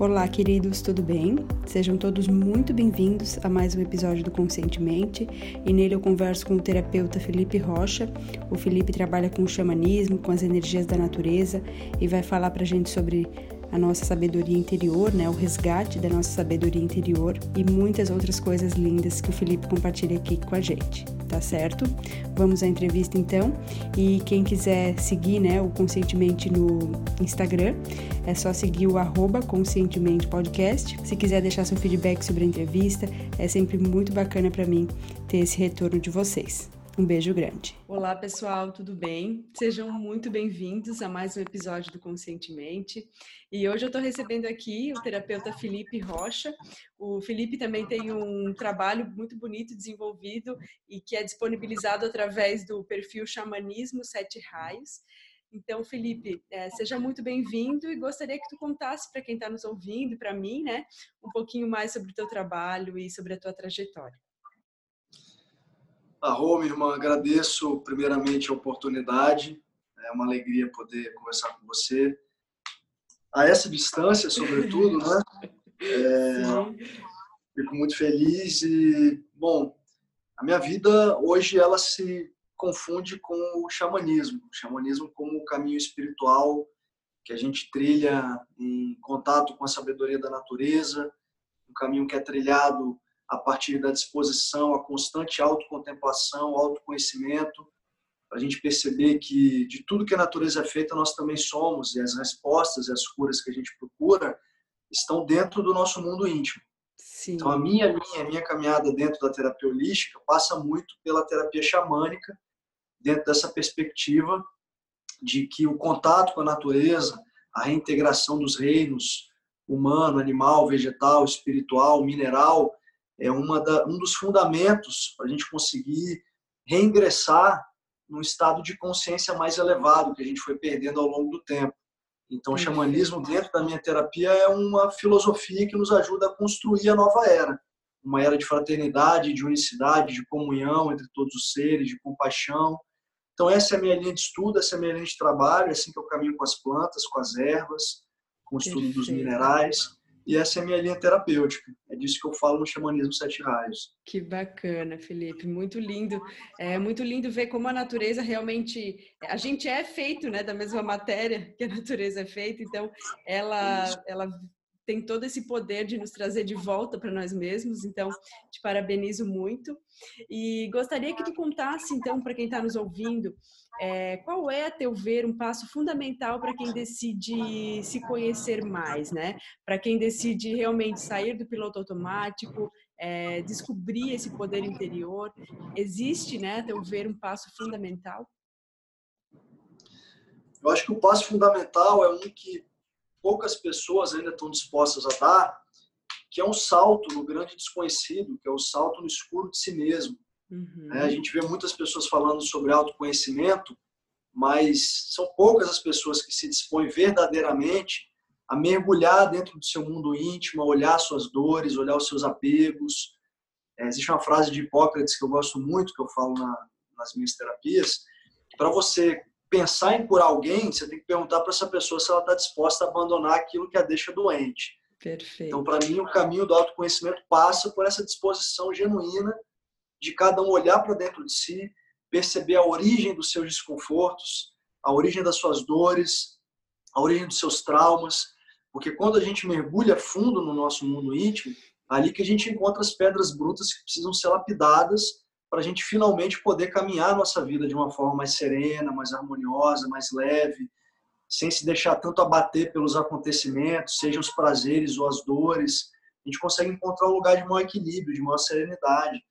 Olá, queridos, tudo bem? Sejam todos muito bem-vindos a mais um episódio do Conscientemente e nele eu converso com o terapeuta Felipe Rocha. O Felipe trabalha com o xamanismo, com as energias da natureza e vai falar pra gente sobre a nossa sabedoria interior, né, o resgate da nossa sabedoria interior e muitas outras coisas lindas que o Felipe compartilha aqui com a gente, tá certo? Vamos à entrevista então. E quem quiser seguir, né, o Conscientemente no Instagram, é só seguir o arroba Conscientemente Podcast. Se quiser deixar seu feedback sobre a entrevista, é sempre muito bacana para mim ter esse retorno de vocês. Um beijo grande. Olá, pessoal, tudo bem? Sejam muito bem-vindos a mais um episódio do Conscientemente. E hoje eu estou recebendo aqui o terapeuta Felipe Rocha. O Felipe também tem um trabalho muito bonito desenvolvido e que é disponibilizado através do perfil Xamanismo Sete Raios. Então, Felipe, é, seja muito bem-vindo e gostaria que tu contasse para quem está nos ouvindo, para mim, né, um pouquinho mais sobre o teu trabalho e sobre a tua trajetória. Arro, minha irmã, agradeço primeiramente a oportunidade. É uma alegria poder conversar com você. A essa distância, sobretudo, né? É, fico muito feliz e, bom, a minha vida hoje ela se confunde com o xamanismo. O xamanismo como o caminho espiritual que a gente trilha em contato com a sabedoria da natureza, um caminho que é trilhado a partir da disposição, a constante autocontemplação, autoconhecimento, para a gente perceber que de tudo que a natureza é feita, nós também somos, e as respostas e as curas que a gente procura estão dentro do nosso mundo íntimo. Sim. Então, a minha linha, a minha caminhada dentro da terapia holística passa muito pela terapia xamânica, dentro dessa perspectiva de que o contato com a natureza, a reintegração dos reinos humano, animal, vegetal, espiritual, mineral, é uma da, um dos fundamentos para a gente conseguir reingressar num estado de consciência mais elevado que a gente foi perdendo ao longo do tempo. Então, o xamanismo, dentro da minha terapia, é uma filosofia que nos ajuda a construir a nova era. Uma era de fraternidade, de unicidade, de comunhão entre todos os seres, de compaixão. Então, essa é a minha linha de estudo, essa é a minha linha de trabalho, é assim que eu caminho com as plantas, com as ervas, com o estudo Perfeito. dos minerais. E essa é a minha linha terapêutica. É disso que eu falo no Xamanismo Sete Raios. Que bacana, Felipe. Muito lindo. É muito lindo ver como a natureza realmente. A gente é feito né, da mesma matéria que a natureza é feita, então ela, ela tem todo esse poder de nos trazer de volta para nós mesmos. Então, te parabenizo muito. E gostaria que tu contasse, então, para quem está nos ouvindo, é, qual é, a teu ver, um passo fundamental para quem decide se conhecer mais, né? Para quem decide realmente sair do piloto automático, é, descobrir esse poder interior. Existe, né, a teu ver, um passo fundamental? Eu acho que o passo fundamental é um que poucas pessoas ainda estão dispostas a dar, que é um salto no grande desconhecido, que é o salto no escuro de si mesmo. Uhum. É, a gente vê muitas pessoas falando sobre autoconhecimento, mas são poucas as pessoas que se dispõem verdadeiramente a mergulhar dentro do seu mundo íntimo, a olhar suas dores, olhar os seus apegos. É, existe uma frase de Hipócrates que eu gosto muito, que eu falo na, nas minhas terapias, para você pensar em curar alguém, você tem que perguntar para essa pessoa se ela está disposta a abandonar aquilo que a deixa doente. Perfeito. Então, para mim, o caminho do autoconhecimento passa por essa disposição genuína de cada um olhar para dentro de si, perceber a origem dos seus desconfortos, a origem das suas dores, a origem dos seus traumas, porque quando a gente mergulha fundo no nosso mundo íntimo, é ali que a gente encontra as pedras brutas que precisam ser lapidadas para a gente finalmente poder caminhar nossa vida de uma forma mais serena, mais harmoniosa, mais leve, sem se deixar tanto abater pelos acontecimentos, sejam os prazeres ou as dores. A gente consegue encontrar um lugar de maior equilíbrio, de maior serenidade,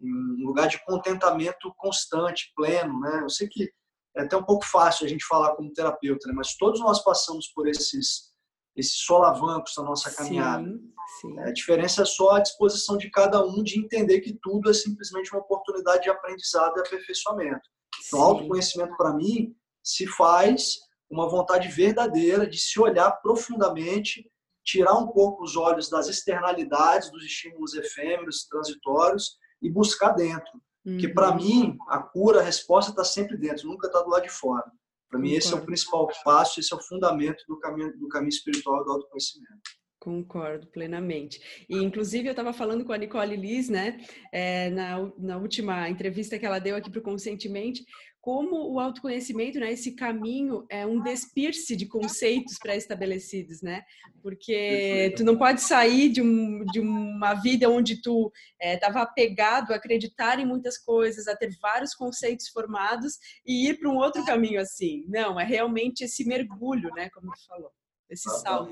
um lugar de contentamento constante, pleno, né? Eu sei que é até um pouco fácil a gente falar como terapeuta, né? mas todos nós passamos por esses esses solavancos na nossa caminhada. Sim, sim. A diferença é só a disposição de cada um de entender que tudo é simplesmente uma oportunidade de aprendizado e aperfeiçoamento. Então, o autoconhecimento, para mim, se faz uma vontade verdadeira de se olhar profundamente, tirar um pouco os olhos das externalidades, dos estímulos efêmeros, transitórios e buscar dentro. Uhum. Porque, para mim, a cura, a resposta está sempre dentro, nunca está do lado de fora. Para mim, esse é o principal passo, esse é o fundamento do caminho, do caminho espiritual do autoconhecimento. Concordo plenamente. E, inclusive, eu estava falando com a Nicole Liz, né, é, na, na última entrevista que ela deu aqui para o Conscientemente, como o autoconhecimento, né, esse caminho é um despir-se de conceitos pré-estabelecidos, né? Porque tu não pode sair de, um, de uma vida onde tu estava é, apegado a acreditar em muitas coisas, a ter vários conceitos formados e ir para um outro caminho assim. Não, é realmente esse mergulho, né, como tu falou, esse salto.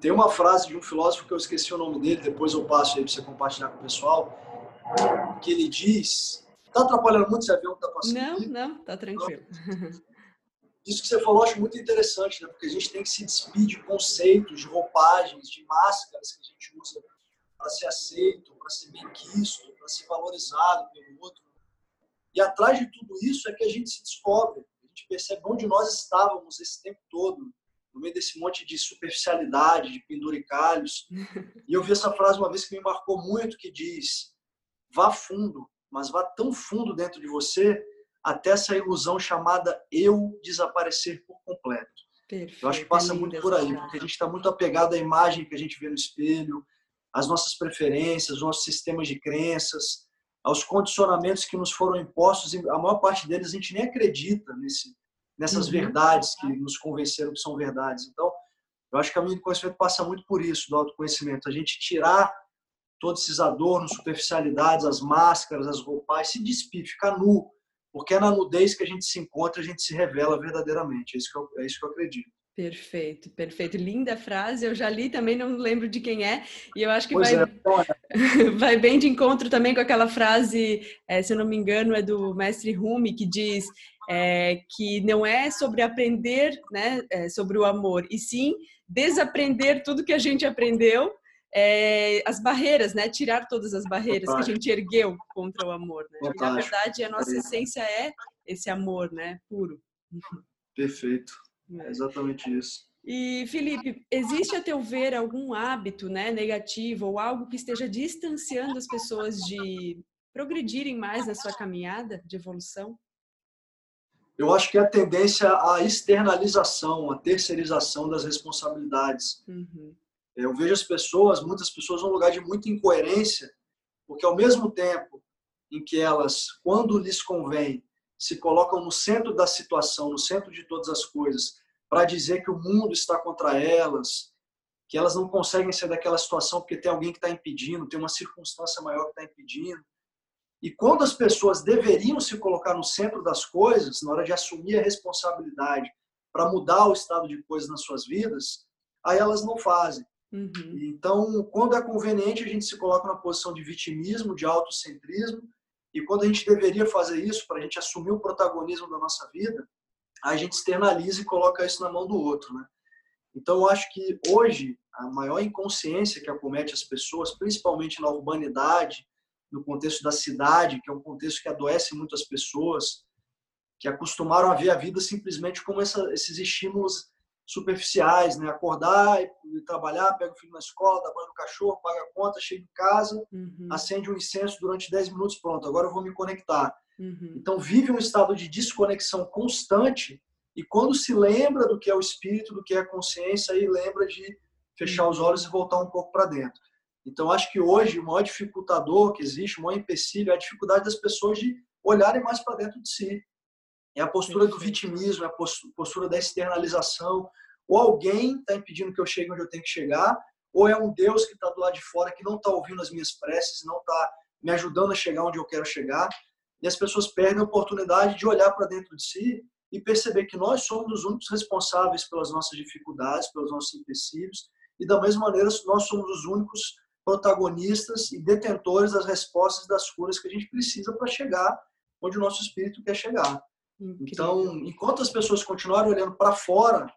Tem uma frase de um filósofo que eu esqueci o nome dele, depois eu passo aí para você compartilhar com o pessoal, que ele diz. Está atrapalhando muito esse avião que está passando? Não, aqui? não, está tranquilo. Isso que você falou, eu acho muito interessante, né? porque a gente tem que se despir de conceitos, de roupagens, de máscaras que a gente usa para ser aceito, para ser bem quisto, para ser valorizado pelo outro. E atrás de tudo isso é que a gente se descobre, a gente percebe onde nós estávamos esse tempo todo no meio desse monte de superficialidade, de penduricalhos. E eu vi essa frase uma vez que me marcou muito, que diz: vá fundo, mas vá tão fundo dentro de você até essa ilusão chamada eu desaparecer por completo. Perfeito, eu acho que passa muito por aí, porque a gente está muito apegado à imagem que a gente vê no espelho, às nossas preferências, aos nossos sistemas de crenças, aos condicionamentos que nos foram impostos, e a maior parte deles a gente nem acredita nesse, nessas uhum. verdades que nos convenceram que são verdades. Então, eu acho que a minha conhecimento passa muito por isso, do autoconhecimento. A gente tirar todos esses adornos, superficialidades, as máscaras, as roupas, se despir, ficar nu. Porque é na nudez que a gente se encontra, a gente se revela verdadeiramente. É isso que eu, é isso que eu acredito. Perfeito, perfeito. Linda frase. Eu já li também, não lembro de quem é. E eu acho que vai, é. vai bem de encontro também com aquela frase, é, se eu não me engano, é do mestre Rumi, que diz: é, que não é sobre aprender né, é, sobre o amor, e sim desaprender tudo que a gente aprendeu, é, as barreiras, né, tirar todas as barreiras que a gente ergueu contra o amor. Né? E, na verdade, a nossa essência é esse amor né, puro. Perfeito, é exatamente isso. E Felipe, existe a teu ver algum hábito, né, negativo ou algo que esteja distanciando as pessoas de progredirem mais na sua caminhada de evolução? eu acho que é a tendência à externalização, à terceirização das responsabilidades. Uhum. Eu vejo as pessoas, muitas pessoas, num lugar de muita incoerência, porque ao mesmo tempo em que elas, quando lhes convém, se colocam no centro da situação, no centro de todas as coisas, para dizer que o mundo está contra elas, que elas não conseguem ser daquela situação porque tem alguém que está impedindo, tem uma circunstância maior que está impedindo. E quando as pessoas deveriam se colocar no centro das coisas, na hora de assumir a responsabilidade para mudar o estado de coisas nas suas vidas, aí elas não fazem. Uhum. Então, quando é conveniente, a gente se coloca na posição de vitimismo, de autocentrismo, e quando a gente deveria fazer isso para a gente assumir o protagonismo da nossa vida, a gente externaliza e coloca isso na mão do outro, né? Então, eu acho que hoje a maior inconsciência que acomete as pessoas, principalmente na urbanidade, no contexto da cidade, que é um contexto que adoece muitas pessoas, que acostumaram a ver a vida simplesmente como essa, esses estímulos superficiais, né? Acordar e, trabalhar, pega o filho na escola, dá banho no cachorro, paga a conta, chega em casa, uhum. acende um incenso durante 10 minutos, pronto, agora eu vou me conectar. Uhum. Então vive um estado de desconexão constante e quando se lembra do que é o espírito, do que é a consciência, aí lembra de fechar os olhos e voltar um pouco para dentro. Então, acho que hoje o maior dificultador que existe, o maior empecilho, é a dificuldade das pessoas de olharem mais para dentro de si. É a postura do vitimismo, é a postura da externalização. Ou alguém está impedindo que eu chegue onde eu tenho que chegar, ou é um Deus que está do lado de fora, que não está ouvindo as minhas preces, não está me ajudando a chegar onde eu quero chegar. E as pessoas perdem a oportunidade de olhar para dentro de si e perceber que nós somos os únicos responsáveis pelas nossas dificuldades, pelos nossos empecilhos, e da mesma maneira nós somos os únicos protagonistas e detentores das respostas das curas que a gente precisa para chegar onde o nosso espírito quer chegar. Incrível. Então, enquanto as pessoas continuarem olhando para fora,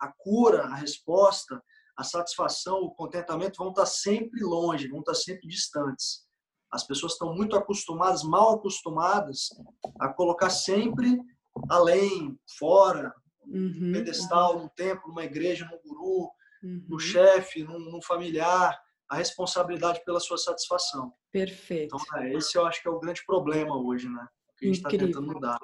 a cura, a resposta, a satisfação, o contentamento vão estar sempre longe, vão estar sempre distantes. As pessoas estão muito acostumadas, mal acostumadas, a colocar sempre além, fora, uhum, num pedestal, uhum. num templo, numa igreja, num guru, uhum. no chefe, num, num familiar, a responsabilidade pela sua satisfação. Perfeito. Então, é, esse eu acho que é o grande problema hoje, né? Que a gente está tentando mudar.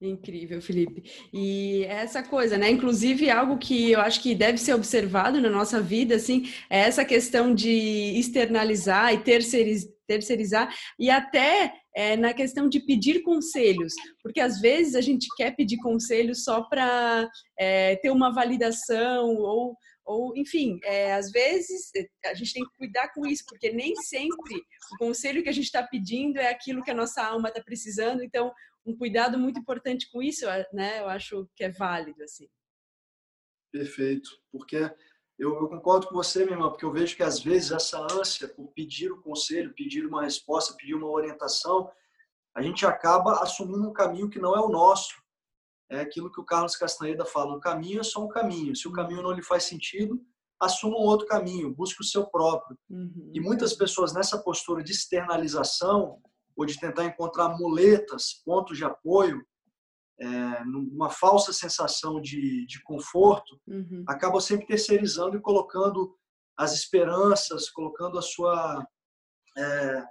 Incrível, Felipe. E essa coisa, né? Inclusive, algo que eu acho que deve ser observado na nossa vida, assim, é essa questão de externalizar e terceirizar, terceirizar e até é, na questão de pedir conselhos, porque às vezes a gente quer pedir conselhos só para é, ter uma validação ou ou enfim, é, às vezes a gente tem que cuidar com isso, porque nem sempre o conselho que a gente está pedindo é aquilo que a nossa alma está precisando. Então, um cuidado muito importante com isso, né? Eu acho que é válido assim. Perfeito, porque eu, eu, concordo com você, minha irmã, porque eu vejo que às vezes essa ânsia por pedir o conselho, pedir uma resposta, pedir uma orientação, a gente acaba assumindo um caminho que não é o nosso é aquilo que o Carlos Castaneda fala: o caminho é só um caminho. Se o caminho não lhe faz sentido, assuma um outro caminho, busque o seu próprio. Uhum. E muitas pessoas nessa postura de externalização ou de tentar encontrar muletas, pontos de apoio, é, numa falsa sensação de, de conforto, uhum. acabam sempre terceirizando e colocando as esperanças, colocando a sua é,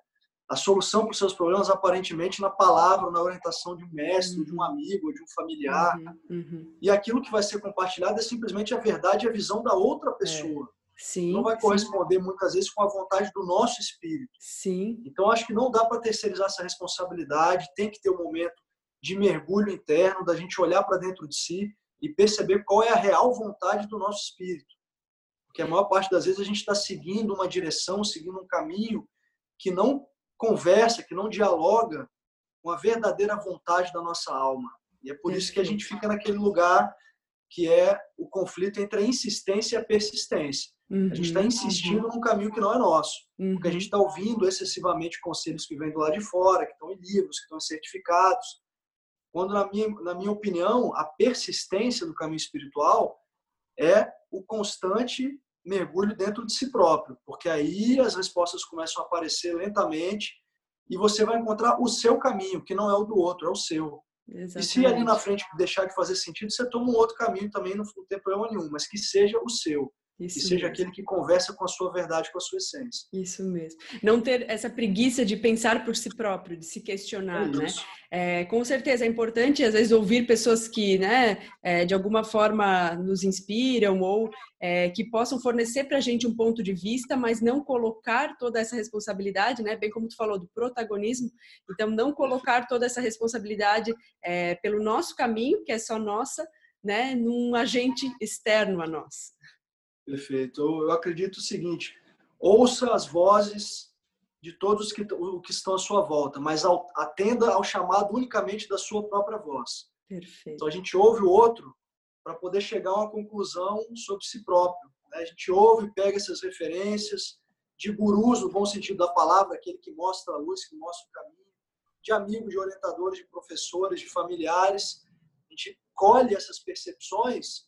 a solução para os seus problemas aparentemente na palavra, na orientação de um mestre, de um uhum. amigo, de um familiar. Uhum, uhum. E aquilo que vai ser compartilhado é simplesmente a verdade e a visão da outra pessoa. É. Sim, não vai corresponder sim. muitas vezes com a vontade do nosso espírito. Sim. Então acho que não dá para terceirizar essa responsabilidade, tem que ter um momento de mergulho interno, da gente olhar para dentro de si e perceber qual é a real vontade do nosso espírito. Porque a maior parte das vezes a gente está seguindo uma direção, seguindo um caminho que não conversa, que não dialoga com a verdadeira vontade da nossa alma. E é por isso que a gente fica naquele lugar que é o conflito entre a insistência e a persistência. Uhum, a gente está uhum, insistindo uhum. num caminho que não é nosso, uhum. porque a gente está ouvindo excessivamente conselhos que vêm do lado de fora, que estão em livros, que estão em certificados. Quando, na minha, na minha opinião, a persistência do caminho espiritual é o constante mergulho dentro de si próprio, porque aí as respostas começam a aparecer lentamente e você vai encontrar o seu caminho, que não é o do outro, é o seu. Exatamente. E se ali na frente deixar de fazer sentido, você toma um outro caminho também, não tem problema nenhum, mas que seja o seu. Isso e seja mesmo. aquele que conversa com a sua verdade, com a sua essência. Isso mesmo. Não ter essa preguiça de pensar por si próprio, de se questionar, é né? É, com certeza é importante, às vezes, ouvir pessoas que, né, é, de alguma forma nos inspiram ou é, que possam fornecer para a gente um ponto de vista, mas não colocar toda essa responsabilidade, né? Bem como tu falou, do protagonismo. Então, não colocar toda essa responsabilidade é, pelo nosso caminho, que é só nossa, né, num agente externo a nós. Perfeito. Eu acredito o seguinte: ouça as vozes de todos que, que estão à sua volta, mas atenda ao chamado unicamente da sua própria voz. Perfeito. Então a gente ouve o outro para poder chegar a uma conclusão sobre si próprio. Né? A gente ouve, pega essas referências de gurus, no bom sentido da palavra, aquele que mostra a luz, que mostra o caminho, de amigos, de orientadores, de professores, de familiares. A gente colhe essas percepções,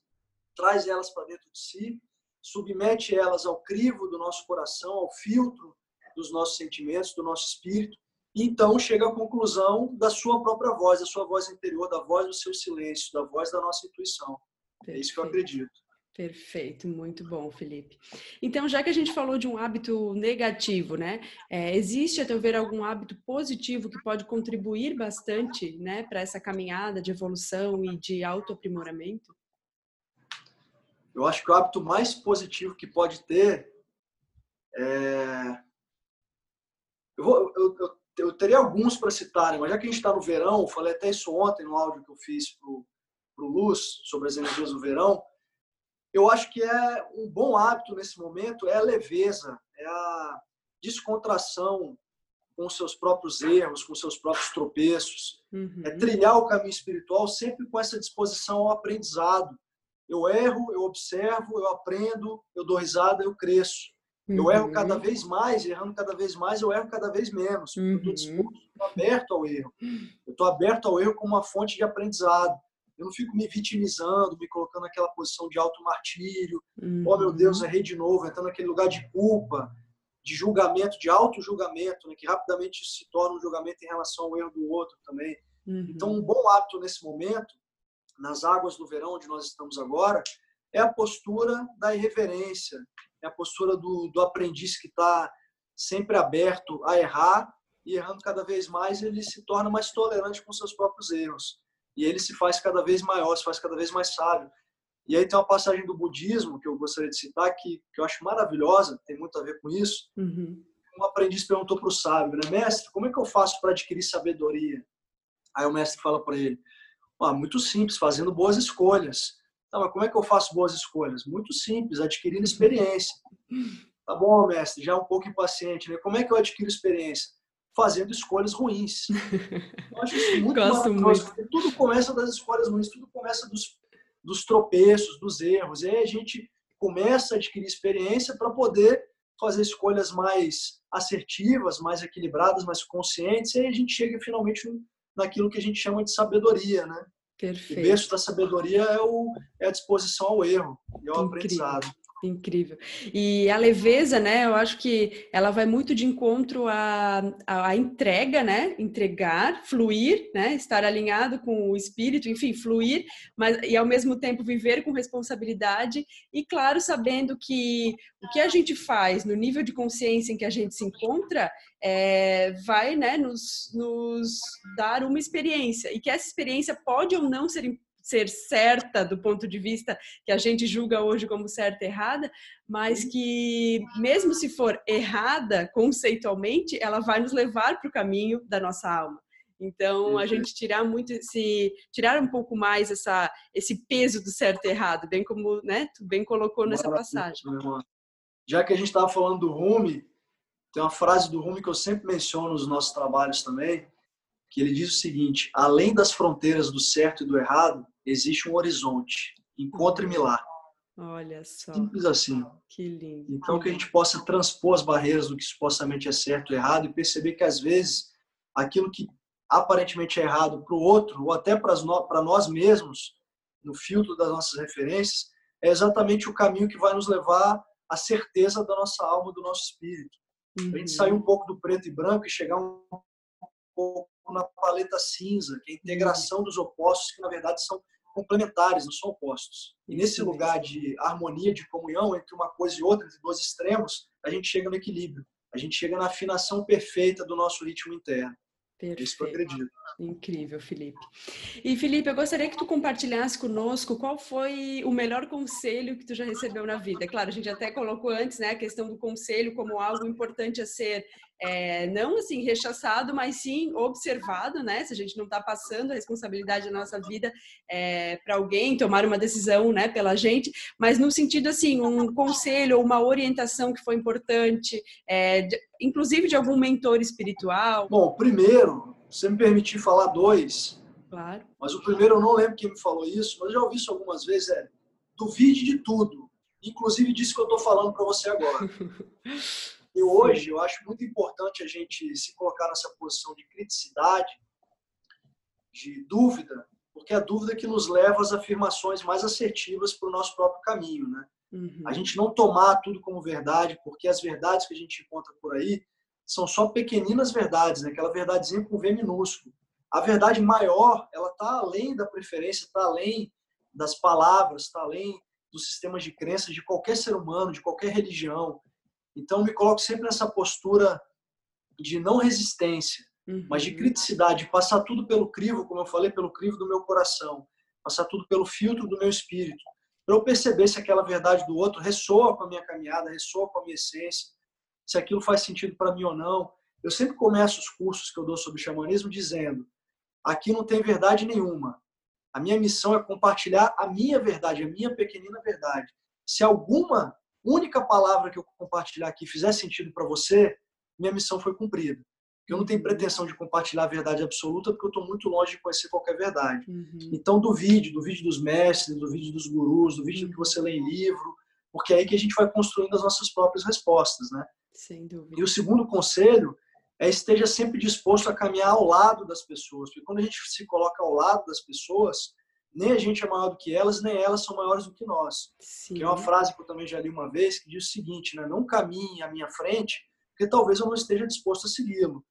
traz elas para dentro de si submete elas ao crivo do nosso coração, ao filtro dos nossos sentimentos, do nosso espírito, e então chega à conclusão da sua própria voz, da sua voz interior, da voz do seu silêncio, da voz da nossa intuição. Perfeito. É isso que eu acredito. Perfeito, muito bom, Felipe. Então, já que a gente falou de um hábito negativo, né? É, existe, a teu ver, algum hábito positivo que pode contribuir bastante, né, para essa caminhada de evolução e de autoaprimoramento? Eu acho que o hábito mais positivo que pode ter é. Eu, vou, eu, eu, eu teria alguns para citar, mas já que a gente está no verão, falei até isso ontem no áudio que eu fiz para o Luz sobre as energias do verão. Eu acho que é um bom hábito nesse momento é a leveza, é a descontração com seus próprios erros, com seus próprios tropeços. Uhum. É trilhar o caminho espiritual sempre com essa disposição ao aprendizado eu erro, eu observo, eu aprendo, eu dou risada, eu cresço. Eu uhum. erro cada vez mais, errando cada vez mais, eu erro cada vez menos. Uhum. Eu estou disposto, estou aberto ao erro. Eu estou aberto ao erro como uma fonte de aprendizado. Eu não fico me vitimizando, me colocando naquela posição de auto-martírio. Uhum. Oh, meu Deus, errei de novo, entrando naquele lugar de culpa, de julgamento, de auto-julgamento, né, que rapidamente se torna um julgamento em relação ao erro do outro também. Então, um bom hábito nesse momento nas águas do verão, onde nós estamos agora, é a postura da irreverência, é a postura do, do aprendiz que está sempre aberto a errar e errando cada vez mais, ele se torna mais tolerante com seus próprios erros. e ele se faz cada vez maior, se faz cada vez mais sábio. E aí tem uma passagem do budismo que eu gostaria de citar que, que eu acho maravilhosa, tem muito a ver com isso. Uhum. Um aprendiz perguntou para o sábio, né, mestre, como é que eu faço para adquirir sabedoria? Aí o mestre fala para ele, ah, muito simples, fazendo boas escolhas. Tá, mas como é que eu faço boas escolhas? Muito simples, adquirindo experiência. Tá bom, mestre, já é um pouco impaciente, né? Como é que eu adquiro experiência? Fazendo escolhas ruins. Eu acho isso muito Gosto muito. tudo começa das escolhas ruins, tudo começa dos, dos tropeços, dos erros. E aí a gente começa a adquirir experiência para poder fazer escolhas mais assertivas, mais equilibradas, mais conscientes, e aí a gente chega finalmente naquilo que a gente chama de sabedoria, né? Perfeito. O berço da sabedoria é, o, é a disposição ao erro e ao Incrível. aprendizado. Incrível. E a leveza, né? Eu acho que ela vai muito de encontro à, à entrega, né? Entregar, fluir, né? Estar alinhado com o espírito, enfim, fluir, mas e ao mesmo tempo viver com responsabilidade e, claro, sabendo que o que a gente faz no nível de consciência em que a gente se encontra é, vai, né? Nos, nos dar uma experiência e que essa experiência pode ou não ser ser certa do ponto de vista que a gente julga hoje como certa e errada, mas que mesmo se for errada conceitualmente, ela vai nos levar para o caminho da nossa alma. Então a gente tirar muito esse, tirar um pouco mais essa esse peso do certo e errado, bem como, né, tu bem colocou nessa passagem. Já que a gente estava falando do Rumi, tem uma frase do Rumi que eu sempre menciono nos nossos trabalhos também, que ele diz o seguinte: além das fronteiras do certo e do errado, existe um horizonte. Encontre-me lá. Olha só. Simples assim. Que lindo. Então, que a gente possa transpor as barreiras do que supostamente é certo e errado e perceber que, às vezes, aquilo que aparentemente é errado para o outro, ou até para nós mesmos, no filtro das nossas referências, é exatamente o caminho que vai nos levar à certeza da nossa alma, do nosso espírito. Uhum. A gente sair um pouco do preto e branco e chegar um pouco na paleta cinza, que é a integração dos opostos, que na verdade são complementares, não são opostos. E nesse lugar de harmonia, de comunhão entre uma coisa e outra, entre dois extremos, a gente chega no equilíbrio. A gente chega na afinação perfeita do nosso ritmo interno. Perfeito. Isso que eu acredito. Incrível, Felipe. E Felipe, eu gostaria que tu compartilhasse conosco qual foi o melhor conselho que tu já recebeu na vida. Claro, a gente até colocou antes, né, a questão do conselho como algo importante a ser é, não assim rechaçado, mas sim observado, né? Se a gente não está passando a responsabilidade da nossa vida é, para alguém tomar uma decisão, né, pela gente, mas no sentido assim, um conselho ou uma orientação que foi importante, é, de, inclusive de algum mentor espiritual. Bom, primeiro, se me permitir falar dois, claro. Mas o primeiro eu não lembro quem me falou isso, mas já ouvi isso algumas vezes. É duvide de tudo, inclusive disso que eu estou falando para você agora. E hoje eu acho muito importante a gente se colocar nessa posição de criticidade, de dúvida, porque é a dúvida que nos leva às afirmações mais assertivas para o nosso próprio caminho, né? Uhum. A gente não tomar tudo como verdade, porque as verdades que a gente encontra por aí são só pequeninas verdades, né? aquela verdadezinha com V minúsculo. A verdade maior, ela está além da preferência, está além das palavras, está além dos sistemas de crença de qualquer ser humano, de qualquer religião. Então, me coloco sempre nessa postura de não resistência, uhum. mas de criticidade, de passar tudo pelo crivo, como eu falei, pelo crivo do meu coração, passar tudo pelo filtro do meu espírito, para eu perceber se aquela verdade do outro ressoa com a minha caminhada, ressoa com a minha essência, se aquilo faz sentido para mim ou não. Eu sempre começo os cursos que eu dou sobre xamanismo dizendo: aqui não tem verdade nenhuma. A minha missão é compartilhar a minha verdade, a minha pequenina verdade. Se alguma única palavra que eu compartilhar aqui fizer sentido para você, minha missão foi cumprida. Eu não tenho pretensão de compartilhar a verdade absoluta, porque eu estou muito longe de conhecer qualquer verdade. Uhum. Então, duvide, duvide dos mestres, duvide dos gurus, do que você lê em livro, porque é aí que a gente vai construindo as nossas próprias respostas, né? Sem dúvida. E o segundo conselho é esteja sempre disposto a caminhar ao lado das pessoas, porque quando a gente se coloca ao lado das pessoas, nem a gente é maior do que elas, nem elas são maiores do que nós. Sim. Que é uma frase que eu também já li uma vez, que diz o seguinte, né? não caminhe à minha frente, porque talvez eu não esteja disposto a segui-lo.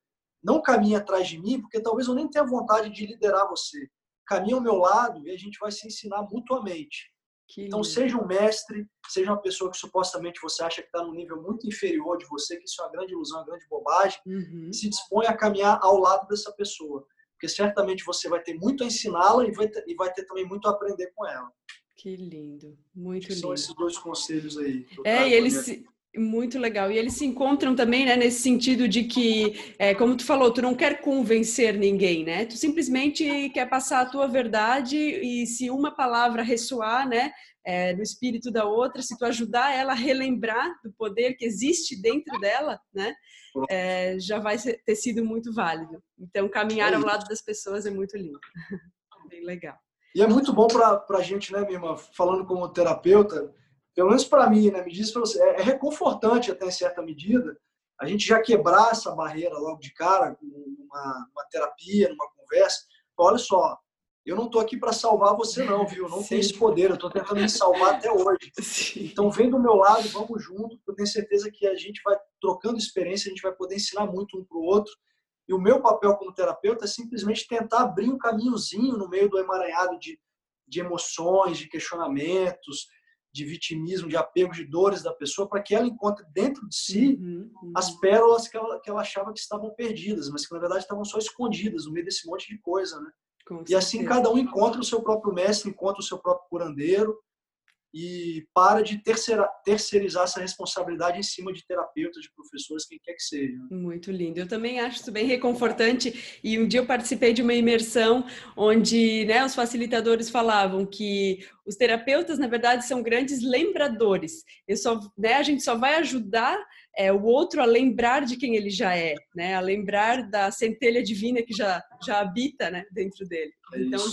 Não caminhe atrás de mim, porque talvez eu nem tenha vontade de liderar você. Caminhe ao meu lado e a gente vai se ensinar mutuamente. Que então, seja um mestre, seja uma pessoa que supostamente você acha que está num nível muito inferior de você, que isso é uma grande ilusão, uma grande bobagem, uhum. se dispõe a caminhar ao lado dessa pessoa. Porque certamente você vai ter muito a ensiná-la e vai ter, e vai ter também muito a aprender com ela. Que lindo, muito lindo. São esses dois conselhos aí. É, e eles se, muito legal. E eles se encontram também, né, nesse sentido de que, é, como tu falou, tu não quer convencer ninguém, né? Tu simplesmente quer passar a tua verdade e se uma palavra ressoar, né, é, no espírito da outra, se tu ajudar ela a relembrar do poder que existe dentro dela, né, é, já vai ter sido muito válido. Então, caminhar ao lado das pessoas é muito lindo. Bem legal. E é muito bom para a gente, né, minha irmã, falando como terapeuta, pelo menos para mim, né, me diz para você, é, é reconfortante até em certa medida a gente já quebrar essa barreira logo de cara, numa, numa terapia, numa conversa. Olha só, eu não estou aqui para salvar você não, viu? Não Sim. tem esse poder, eu estou tentando me salvar até hoje. Sim. Então vem do meu lado, vamos junto, eu tenho certeza que a gente vai trocando experiência, a gente vai poder ensinar muito um para o outro. E o meu papel como terapeuta é simplesmente tentar abrir um caminhozinho no meio do emaranhado de, de emoções, de questionamentos, de vitimismo, de apego, de dores da pessoa, para que ela encontre dentro de si uhum, uhum. as pérolas que ela, que ela achava que estavam perdidas, mas que na verdade estavam só escondidas no meio desse monte de coisa, né? e assim cada um encontra o seu próprio mestre, encontra o seu próprio curandeiro, e para de terceira, terceirizar essa responsabilidade em cima de terapeutas, de professores, quem quer que seja. Muito lindo. Eu também acho isso bem reconfortante. E um dia eu participei de uma imersão onde né, os facilitadores falavam que os terapeutas, na verdade, são grandes lembradores. Eu só, né, a gente só vai ajudar é, o outro a lembrar de quem ele já é, né, a lembrar da centelha divina que já, já habita né, dentro dele. É então,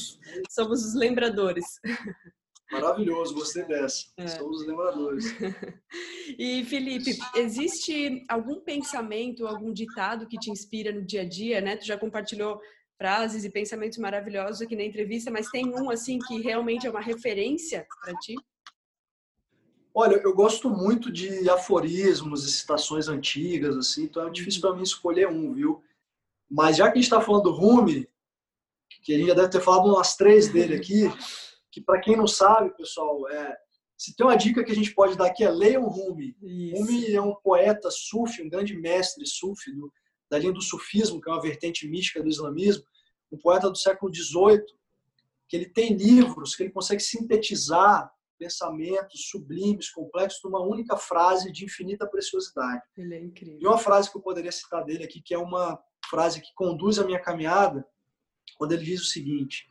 somos os lembradores. Maravilhoso, gostei dessa. É. Somos lembradores. e Felipe, existe algum pensamento, algum ditado que te inspira no dia a dia, né? Tu já compartilhou frases e pensamentos maravilhosos aqui na entrevista, mas tem um assim que realmente é uma referência para ti? Olha, eu gosto muito de aforismos e citações antigas, assim, então é difícil para mim escolher um, viu? Mas já que a gente está falando do Rumi, que a gente já deve ter falado umas três dele aqui, que para quem não sabe, pessoal, é, se tem uma dica que a gente pode dar aqui é leiam Rumi. Isso. Rumi é um poeta sufi, um grande mestre sufi do, da linha do sufismo, que é uma vertente mística do islamismo, um poeta do século XVIII, que ele tem livros que ele consegue sintetizar pensamentos sublimes, complexos, numa única frase de infinita preciosidade. Ele é incrível. E uma frase que eu poderia citar dele aqui, que é uma frase que conduz a minha caminhada, quando ele diz o seguinte: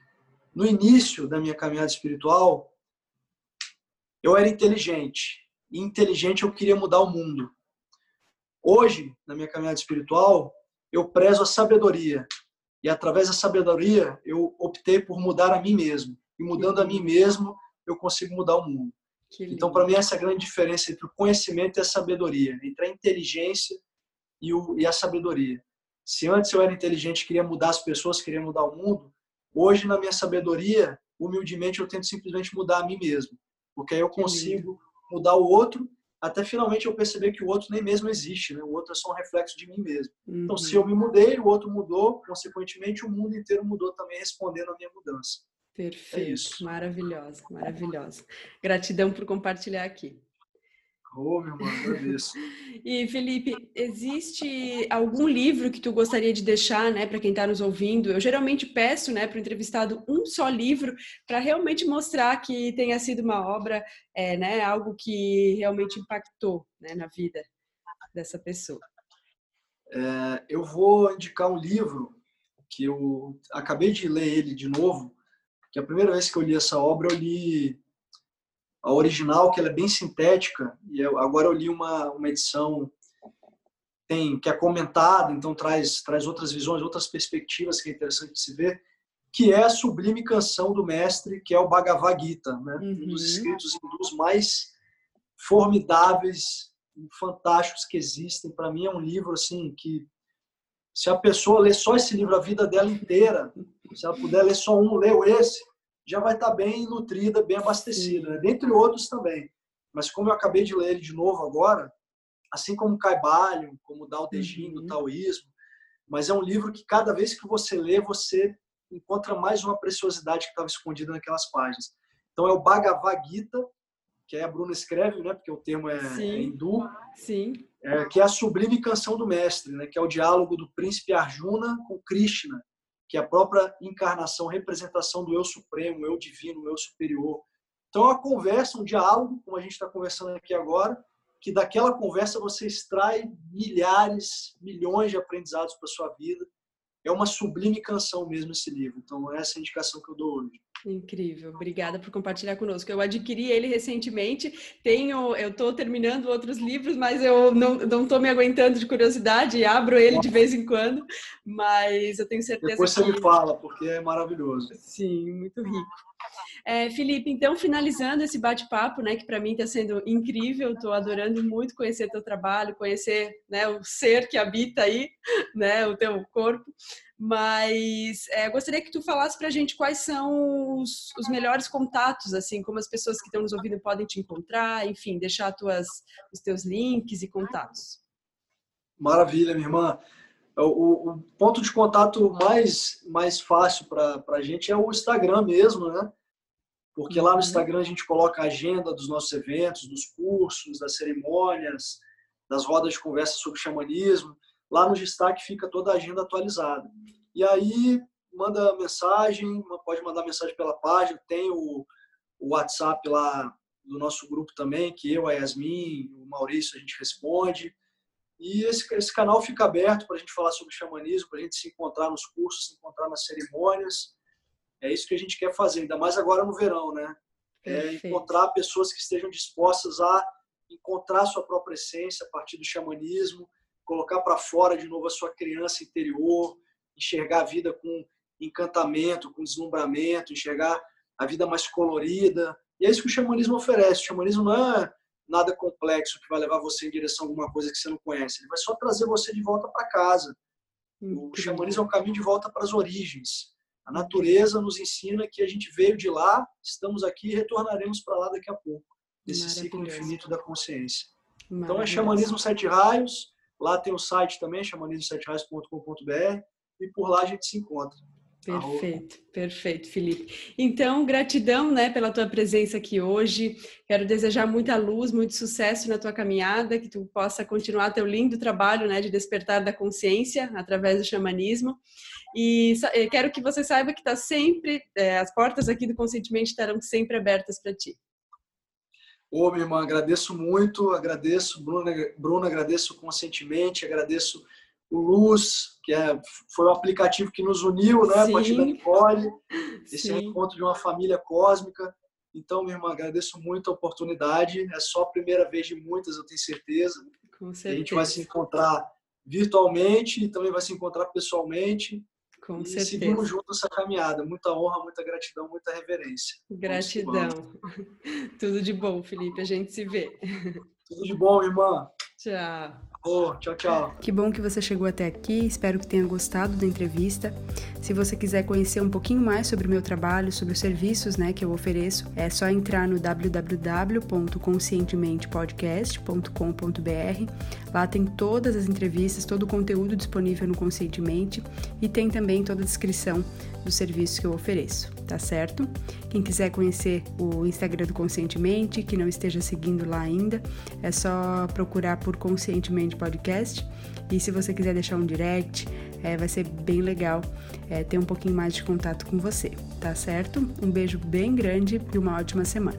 no início da minha caminhada espiritual, eu era inteligente. E inteligente eu queria mudar o mundo. Hoje, na minha caminhada espiritual, eu prezo a sabedoria. E através da sabedoria, eu optei por mudar a mim mesmo. E mudando a mim mesmo, eu consigo mudar o mundo. Então, para mim, essa é a grande diferença entre o conhecimento e a sabedoria, entre a inteligência e, o, e a sabedoria. Se antes eu era inteligente, queria mudar as pessoas, queria mudar o mundo, Hoje, na minha sabedoria, humildemente, eu tento simplesmente mudar a mim mesmo. Porque aí eu consigo mudar o outro, até finalmente eu perceber que o outro nem mesmo existe, né? O outro é só um reflexo de mim mesmo. Uhum. Então, se eu me mudei, o outro mudou, consequentemente, o mundo inteiro mudou também, respondendo à minha mudança. É Perfeito, é maravilhosa, maravilhosa. Gratidão por compartilhar aqui. Oh, meu irmão, agradeço. e Felipe, existe algum livro que tu gostaria de deixar, né, para quem está nos ouvindo? Eu geralmente peço, né, para o entrevistado um só livro para realmente mostrar que tenha sido uma obra, é, né, algo que realmente impactou, né, na vida dessa pessoa. É, eu vou indicar um livro que eu acabei de ler ele de novo, que a primeira vez que eu li essa obra eu li a original, que ela é bem sintética, e eu, agora eu li uma, uma edição tem que é comentada, então traz, traz outras visões, outras perspectivas que é interessante de se ver, que é a sublime canção do mestre, que é o Bhagavad Gita, né? Um dos uhum. escritos hindus mais formidáveis, fantásticos que existem. Para mim é um livro assim que se a pessoa ler só esse livro a vida dela inteira, se ela puder ler só um, leu esse, já vai estar bem nutrida, bem abastecida, né? dentre outros também. Mas como eu acabei de ler ele de novo agora, assim como Caibalion, como Dao De Jing, uhum. do taoísmo, mas é um livro que cada vez que você lê, você encontra mais uma preciosidade que estava escondida naquelas páginas. Então é o Bhagavad Gita, que a Bruna escreve, né, porque o termo é, é hindu, Sim. É, que é a sublime canção do mestre, né, que é o diálogo do príncipe Arjuna com Krishna, que é a própria encarnação, representação do eu supremo, eu divino, eu superior. Então, uma conversa, um diálogo, como a gente está conversando aqui agora, que daquela conversa você extrai milhares, milhões de aprendizados para sua vida. É uma sublime canção mesmo esse livro. Então, essa é a indicação que eu dou hoje. Incrível, obrigada por compartilhar conosco. Eu adquiri ele recentemente, tenho, eu estou terminando outros livros, mas eu não estou me aguentando de curiosidade e abro ele de vez em quando, mas eu tenho certeza Depois que... você me fala, porque é maravilhoso. Sim, muito rico. É, Felipe, então finalizando esse bate-papo, né, que para mim está sendo incrível, estou adorando muito conhecer teu trabalho, conhecer né, o ser que habita aí, né, o teu corpo. Mas é, gostaria que tu falasse para a gente quais são os, os, melhores contatos, assim, como as pessoas que estão nos ouvindo podem te encontrar, enfim, deixar tuas, os teus links e contatos. Maravilha, minha irmã. O, o ponto de contato mais, mais fácil para a gente é o Instagram mesmo, né? Porque lá no uhum. Instagram a gente coloca a agenda dos nossos eventos, dos cursos, das cerimônias, das rodas de conversa sobre xamanismo lá no destaque fica toda a agenda atualizada. E aí manda mensagem, pode mandar mensagem pela página, tem o, o WhatsApp lá do nosso grupo também, que eu, a Yasmin, o Maurício, a gente responde. E esse, esse canal fica aberto para a gente falar sobre xamanismo, para a gente se encontrar nos cursos, se encontrar nas cerimônias. É isso que a gente quer fazer, ainda mais agora no verão, né? É encontrar pessoas que estejam dispostas a encontrar sua própria essência a partir do xamanismo, colocar para fora de novo a sua criança interior, enxergar a vida com encantamento, com deslumbramento, enxergar a vida mais colorida. E é isso que o xamanismo oferece. O xamanismo não é nada complexo que vai levar você em direção a alguma coisa que você não conhece. Ele vai só trazer você de volta para casa. O xamanismo é um caminho de volta para as origens. A natureza nos ensina que a gente veio de lá, estamos aqui e retornaremos para lá daqui a pouco, desse ciclo infinito da consciência. Então é xamanismo sete raios, Lá tem o site também, xamanismo7reais.com.br e por lá a gente se encontra. Perfeito, perfeito, Felipe. Então, gratidão, né, pela tua presença aqui hoje. Quero desejar muita luz, muito sucesso na tua caminhada, que tu possa continuar teu lindo trabalho, né, de despertar da consciência através do xamanismo. E eh, quero que você saiba que está sempre, é, as portas aqui do Conscientemente estarão sempre abertas para ti. Ô, minha irmã, agradeço muito, agradeço, Bruna, Bruna agradeço conscientemente, agradeço o Luz, que é, foi o aplicativo que nos uniu, né, Sim. a partir da Nicole, esse Sim. encontro de uma família cósmica. Então, minha irmã, agradeço muito a oportunidade. É só a primeira vez de muitas, eu tenho certeza. Com certeza. A gente vai se encontrar virtualmente e também vai se encontrar pessoalmente. Com e certeza. seguimos juntos essa caminhada. Muita honra, muita gratidão, muita reverência. Gratidão. Tudo de bom, Felipe. A gente se vê. Tudo de bom, irmã. Tchau. Tchau, tchau. Que bom que você chegou até aqui. Espero que tenha gostado da entrevista. Se você quiser conhecer um pouquinho mais sobre o meu trabalho, sobre os serviços né, que eu ofereço, é só entrar no www.conscientementepodcast.com.br. Lá tem todas as entrevistas, todo o conteúdo disponível no Conscientemente e tem também toda a descrição dos serviços que eu ofereço, tá certo? Quem quiser conhecer o Instagram do Conscientemente, que não esteja seguindo lá ainda, é só procurar por Conscientemente Podcast. E se você quiser deixar um direct, é, vai ser bem legal é, ter um pouquinho mais de contato com você, tá certo? Um beijo bem grande e uma ótima semana.